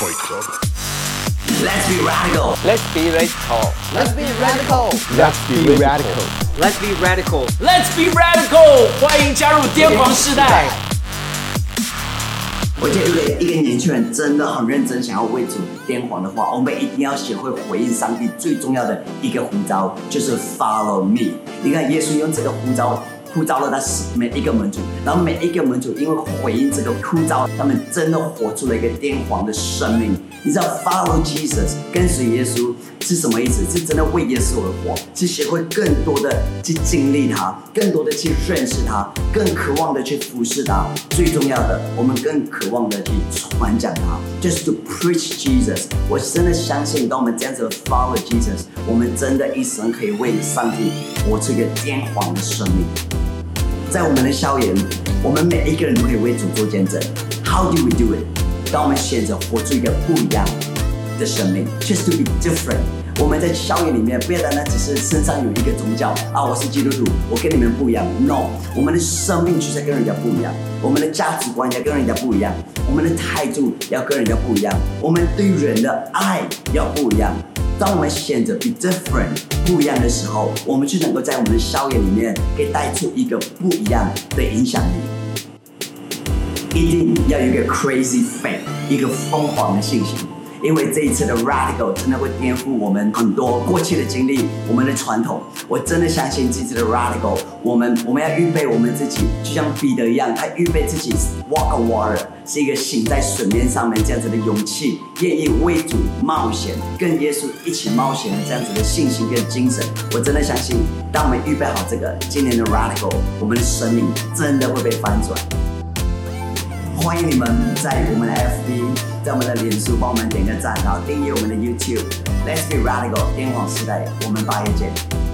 Let's be radical. Let's be radical. Let's be radical. Let's be radical. Let's be radical. Let's be radical. 欢迎加入癫狂世代。我觉得，如果一个年轻人真的很认真想要为主癫狂的话，我们一定要学会回应上帝最重要的一个呼召，就是 Follow me。你看，耶稣用这个呼召。呼召了他每一个门主，然后每一个门主因为回应这个呼召，他们真的活出了一个癫狂的生命。你知道，Follow Jesus，跟随耶稣是什么意思？是真的为耶稣而活，是学会更多的去经历他，更多的去认识他，更渴望的去服侍他。最重要的，我们更渴望的去传讲他，就是 to preach Jesus。我真的相信，当我们这样子 Follow Jesus，我们真的一生可以为上帝活出一个癫狂的生命。在我们的校园，我们每一个人都可以为主做见证。How do we do it？当我们选择活出一个不一样的生命，Just to be different。我们在校园里面，不要单单只是身上有一个宗教啊，我是基督徒，我跟你们不一样。No，我们的生命就是要跟人家不一样，我们的价值观要跟人家不一样，我们的态度要跟人家不一样，我们对人的爱要不一样。当我们选择 be different 不一样的时候，我们就能够在我们的校园里面，可以带出一个不一样的影响力。一定要有一个 crazy faith，一个疯狂的信心。因为这一次的 Radical 真的会颠覆我们很多过去的经历，我们的传统。我真的相信这次的 Radical，我们我们要预备我们自己，就像彼得一样，他预备自己 walk on water，是一个行在水面上面这样子的勇气，愿意为主冒险，跟耶稣一起冒险的这样子的信心跟精神。我真的相信，当我们预备好这个今年的 Radical，我们的生命真的会被翻转。欢迎你们在我们的 FB，在我们的脸书帮我们点个赞，然后订阅我们的 YouTube。Let's be radical，癫狂时代，我们八月见。